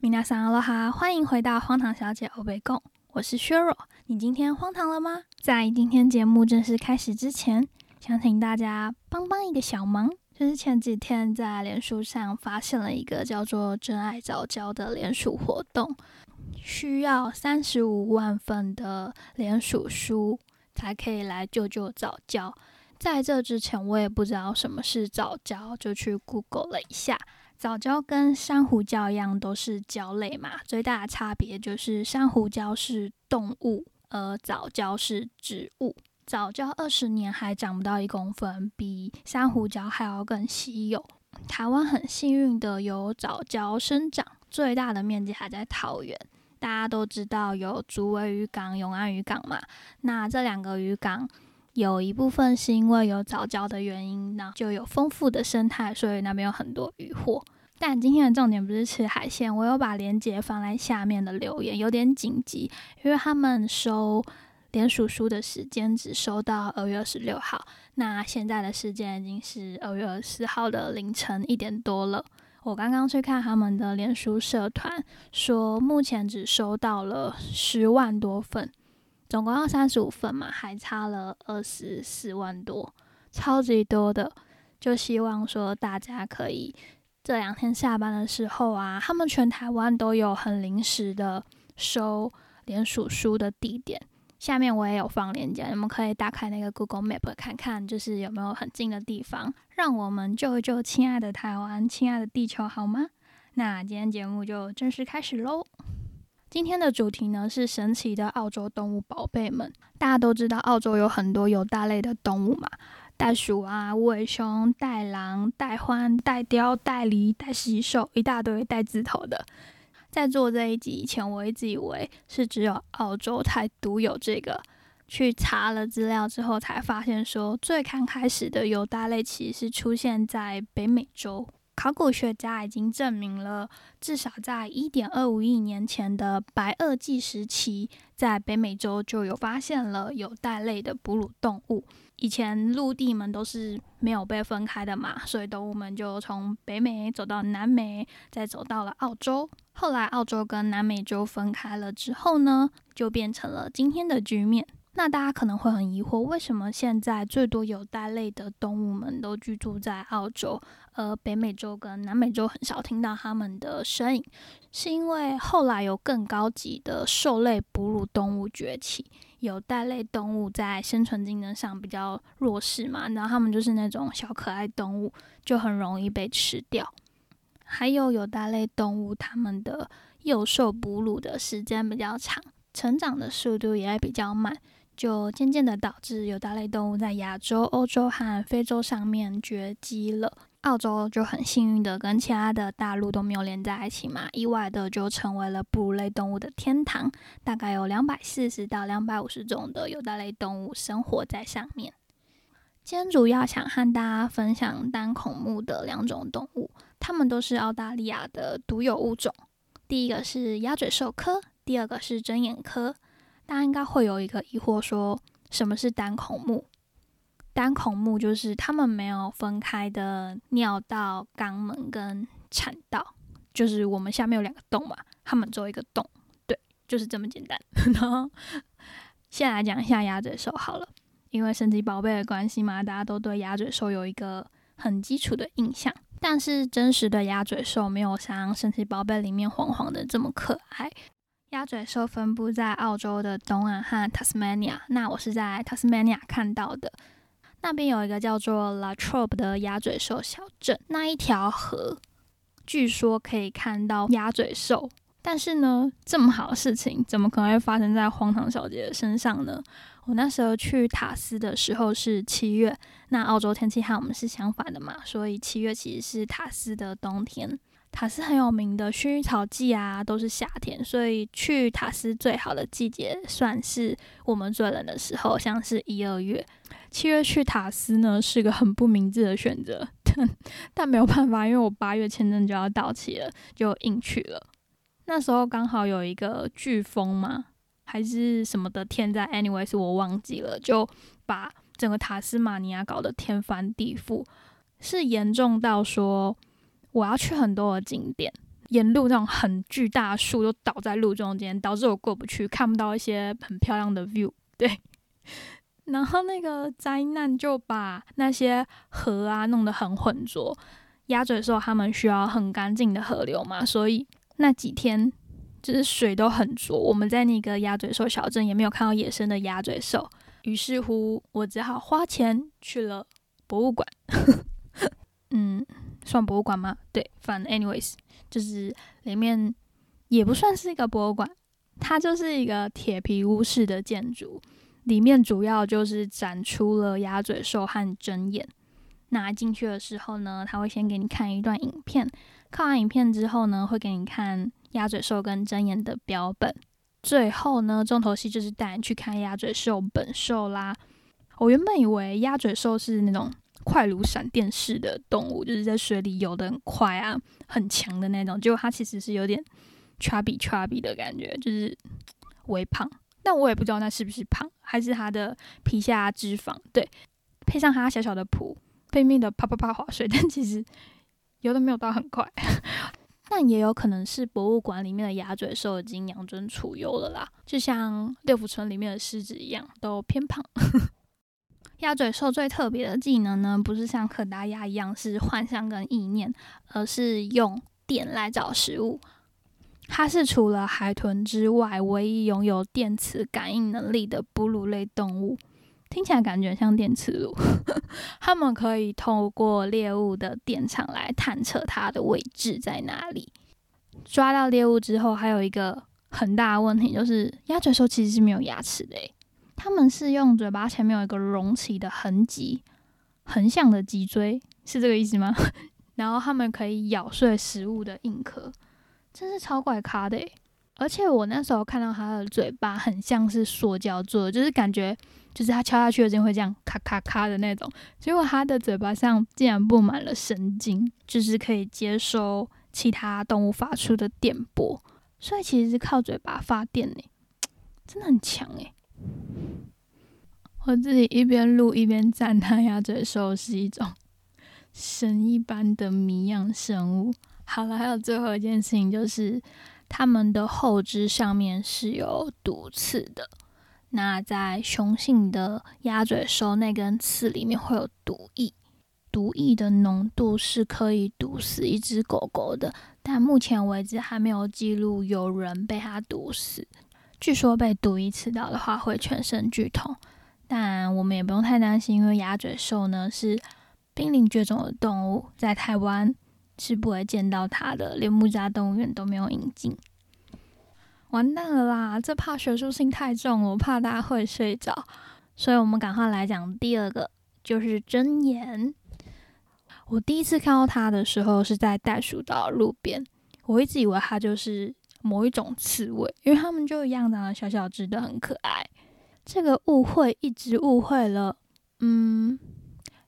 米娜桑阿罗哈，欢迎回到荒唐小姐欧贝贡，我是削弱。你今天荒唐了吗？在今天节目正式开始之前，想请大家帮帮一个小忙，就是前几天在脸书上发现了一个叫做“真爱早教”的联署活动，需要三十五万份的联署书才可以来救救早教。在这之前，我也不知道什么是早教，就去 Google 了一下。早教跟珊瑚礁一样，都是礁类嘛。最大的差别就是珊瑚礁是动物，而早教是植物。早教二十年还长不到一公分，比珊瑚礁还要更稀有。台湾很幸运的有早教生长，最大的面积还在桃园。大家都知道有竹围渔港、永安渔港嘛？那这两个渔港。有一部分是因为有早教的原因，那就有丰富的生态，所以那边有很多渔获。但今天的重点不是吃海鲜，我有把链接放在下面的留言，有点紧急，因为他们收连署书的时间只收到二月二十六号，那现在的时间已经是二月二十四号的凌晨一点多了。我刚刚去看他们的连书社团，说目前只收到了十万多份。总共要三十五份嘛，还差了二十四万多，超级多的。就希望说大家可以这两天下班的时候啊，他们全台湾都有很临时的收联署书的地点。下面我也有放链接，你们可以打开那个 Google Map 看看，就是有没有很近的地方，让我们救一救亲爱的台湾，亲爱的地球，好吗？那今天节目就正式开始喽。今天的主题呢是神奇的澳洲动物宝贝们。大家都知道澳洲有很多有大类的动物嘛，袋鼠啊、无尾熊、袋狼、袋獾、袋雕、袋狸、袋蟋蟀，一大堆带字头的。在做这一集以前，我一直以为是只有澳洲才独有这个。去查了资料之后，才发现说最刚开始的有大类其实是出现在北美洲。考古学家已经证明了，至少在1.25亿年前的白垩纪时期，在北美洲就有发现了有袋类的哺乳动物。以前陆地们都是没有被分开的嘛，所以动物们就从北美走到南美，再走到了澳洲。后来澳洲跟南美洲分开了之后呢，就变成了今天的局面。那大家可能会很疑惑，为什么现在最多有袋类的动物们都居住在澳洲，而北美洲跟南美洲很少听到它们的身影？是因为后来有更高级的兽类哺乳动物崛起，有袋类动物在生存竞争上比较弱势嘛？然后它们就是那种小可爱动物，就很容易被吃掉。还有有袋类动物，它们的幼兽哺乳的时间比较长，成长的速度也比较慢。就渐渐的导致有大类动物在亚洲、欧洲和非洲上面绝迹了。澳洲就很幸运的跟其他的大陆都没有连在一起嘛，意外的就成为了哺乳类动物的天堂。大概有两百四十到两百五十种的有大类动物生活在上面。今天主要想和大家分享单孔目的两种动物，它们都是澳大利亚的独有物种。第一个是鸭嘴兽科，第二个是针眼科。大家应该会有一个疑惑，说什么是单孔目？单孔目就是它们没有分开的尿道、肛门跟产道，就是我们下面有两个洞嘛，它们只有一个洞，对，就是这么简单。然后先来讲一下鸭嘴兽好了，因为神奇宝贝的关系嘛，大家都对鸭嘴兽有一个很基础的印象，但是真实的鸭嘴兽没有像神奇宝贝里面黄黄的这么可爱。鸭嘴兽分布在澳洲的东岸和 Tasmania。那我是在 Tasmania 看到的，那边有一个叫做 Latrobe 的鸭嘴兽小镇。那一条河据说可以看到鸭嘴兽，但是呢，这么好的事情怎么可能会发生在荒唐小姐的身上呢？我那时候去塔斯的时候是七月，那澳洲天气和我们是相反的嘛，所以七月其实是塔斯的冬天。塔斯很有名的薰衣草季啊，都是夏天，所以去塔斯最好的季节算是我们最冷的时候，像是一二月。七月去塔斯呢是个很不明智的选择，但没有办法，因为我八月签证就要到期了，就硬去了。那时候刚好有一个飓风嘛，还是什么的天灾，anyways 我忘记了，就把整个塔斯马尼亚搞得天翻地覆，是严重到说。我要去很多的景点，沿路那种很巨大的树都倒在路中间，导致我过不去，看不到一些很漂亮的 view。对，然后那个灾难就把那些河啊弄得很浑浊。鸭嘴兽它们需要很干净的河流嘛，所以那几天就是水都很浊。我们在那个鸭嘴兽小镇也没有看到野生的鸭嘴兽，于是乎我只好花钱去了博物馆。嗯，算博物馆吗？对，反正 anyways，就是里面也不算是一个博物馆，它就是一个铁皮屋式的建筑，里面主要就是展出了鸭嘴兽和针眼。拿进去的时候呢，他会先给你看一段影片，看完影片之后呢，会给你看鸭嘴兽跟针眼的标本，最后呢，重头戏就是带你去看鸭嘴兽本兽啦。我原本以为鸭嘴兽是那种快如闪电似的动物，就是在水里游得很快啊，很强的那种，结果它其实是有点 chubby chubby 的感觉，就是 微胖。但我也不知道那是不是胖，还是它的皮下脂肪。对，配上它小小的蹼。拼命的啪啪啪划水，但其实游的没有到很快，但也有可能是博物馆里面的鸭嘴兽已经养尊处优了啦，就像六福村里面的狮子一样，都偏胖。鸭嘴兽最特别的技能呢，不是像可达鸭一样是幻象跟意念，而是用电来找食物。它是除了海豚之外，唯一拥有电磁感应能力的哺乳类动物。听起来感觉像电磁炉，它们可以透过猎物的电场来探测它的位置在哪里。抓到猎物之后，还有一个很大的问题就是，鸭嘴兽其实是没有牙齿的，他们是用嘴巴前面有一个隆起的痕迹，横向的脊椎，是这个意思吗？然后他们可以咬碎食物的硬壳，真是超怪咖的。而且我那时候看到它的嘴巴很像是塑胶做的，就是感觉。就是它敲下去的声音会这样咔咔咔的那种，结果它的嘴巴上竟然布满了神经，就是可以接收其他动物发出的电波，所以其实是靠嘴巴发电呢，真的很强诶。我自己一边录一边赞叹鸭嘴兽是一种神一般的谜样生物。好了，还有最后一件事情就是，它们的后肢上面是有毒刺的。那在雄性的鸭嘴兽那根刺里面会有毒液，毒液的浓度是可以毒死一只狗狗的，但目前为止还没有记录有人被它毒死。据说被毒液刺到的话会全身剧痛，但我们也不用太担心，因为鸭嘴兽呢是濒临绝种的动物，在台湾是不会见到它的，连木栅动物园都没有引进。完蛋了啦！这怕学术性太重，我怕大家会睡着，所以我们赶快来讲第二个，就是针眼。我第一次看到它的时候是在袋鼠岛路边，我一直以为它就是某一种刺猬，因为它们就一样长得小小只的，很可爱。这个误会一直误会了，嗯，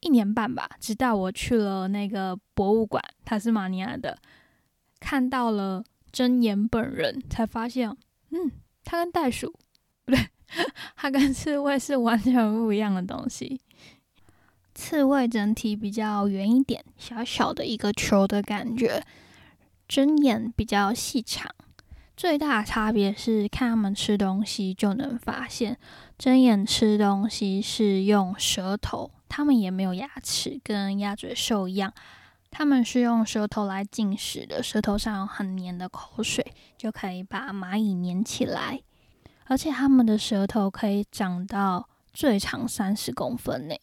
一年半吧，直到我去了那个博物馆，塔斯马尼亚的，看到了。真眼本人才发现，嗯，它跟袋鼠不对，它跟刺猬是完全不一样的东西。刺猬整体比较圆一点，小小的一个球的感觉；针眼比较细长。最大的差别是看它们吃东西就能发现，睁眼吃东西是用舌头，它们也没有牙齿，跟鸭嘴兽一样。他们是用舌头来进食的，舌头上有很黏的口水，就可以把蚂蚁粘起来。而且它们的舌头可以长到最长三十公分呢，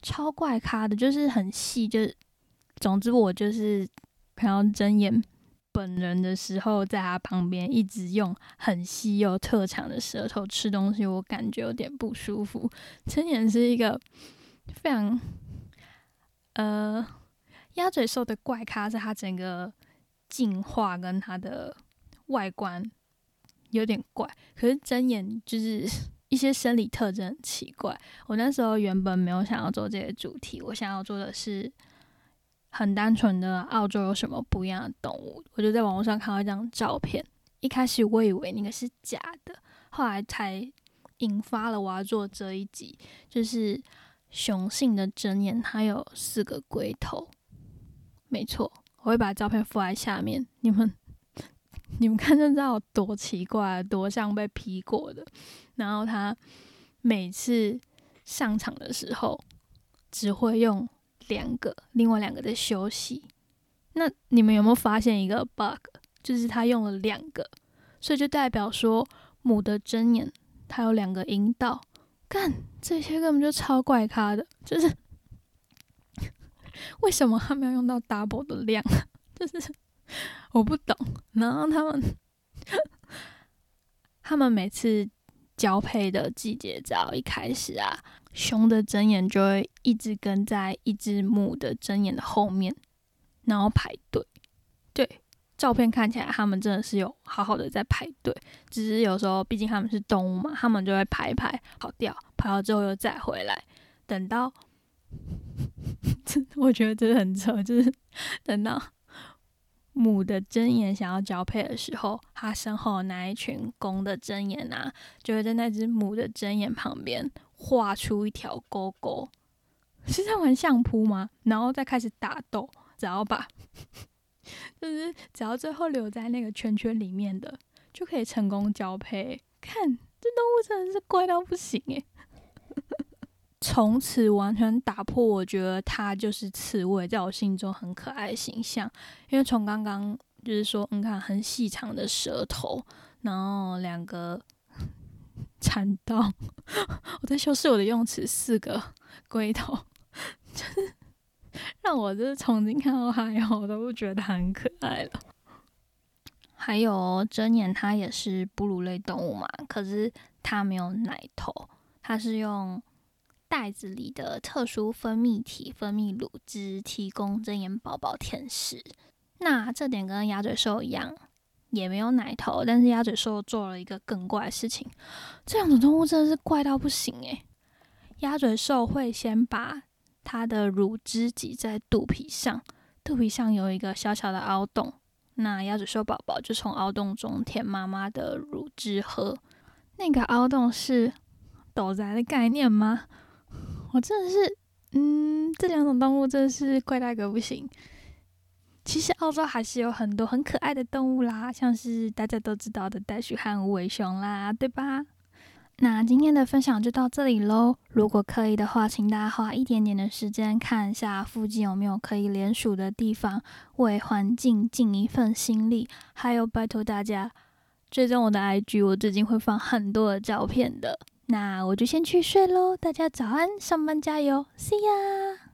超怪咖的，就是很细。就是总之，我就是看到睁眼本人的时候，在他旁边一直用很细又特长的舌头吃东西，我感觉有点不舒服。睁眼是一个非常呃。鸭嘴兽的怪咖是它整个进化跟它的外观有点怪，可是睁眼就是一些生理特征很奇怪。我那时候原本没有想要做这些主题，我想要做的是很单纯的澳洲有什么不一样的动物。我就在网络上看到一张照片，一开始我以为那个是假的，后来才引发了我要做这一集，就是雄性的睁眼，它有四个龟头。没错，我会把照片附在下面，你们你们看就知道有多奇怪，多像被 P 过的。然后它每次上场的时候，只会用两个，另外两个在休息。那你们有没有发现一个 bug？就是他用了两个，所以就代表说母的针眼它有两个阴道。干这些根本就超怪咖的，就是 为什么他没有用到 double 的量？就是我不懂。然后他们 他们每次交配的季节，只要一开始啊，雄的针眼就会一直跟在一只母的针眼的后面，然后排队。对。照片看起来，他们真的是有好好的在排队，只是有时候毕竟他们是动物嘛，他们就会排一排跑掉，跑掉之后又再回来。等到，我觉得真的很扯，就是 等到母的针眼想要交配的时候，它身后那一群公的针眼啊，就会在那只母的针眼旁边画出一条沟沟，是在玩相扑吗？然后再开始打斗，只要把。就是只要最后留在那个圈圈里面的，就可以成功交配。看这动物真的是怪到不行诶，从此完全打破我觉得它就是刺猬在我心中很可爱的形象。因为从刚刚就是说，你看很细长的舌头，然后两个蚕刀，我在修饰我的用词，四个龟头，就是。让我就是从今看到它以后，我都不觉得很可爱了。还有针眼，它也是哺乳类动物嘛，可是它没有奶头，它是用袋子里的特殊分泌体分泌乳汁提供针眼宝宝舔食。那这点跟鸭嘴兽一样，也没有奶头，但是鸭嘴兽做了一个更怪的事情。这两种动物真的是怪到不行诶。鸭嘴兽会先把它的乳汁挤在肚皮上，肚皮上有一个小小的凹洞，那鸭嘴兽宝宝就从凹洞中舔妈妈的乳汁喝。那个凹洞是斗宅的概念吗？我真的是，嗯，这两种动物真的是怪到个不行。其实澳洲还是有很多很可爱的动物啦，像是大家都知道的袋鼠和无尾熊啦，对吧？那今天的分享就到这里喽。如果可以的话，请大家花一点点的时间看一下附近有没有可以联署的地方，为环境尽一份心力。还有，拜托大家追踪我的 IG，我最近会放很多的照片的。那我就先去睡喽，大家早安，上班加油，See ya。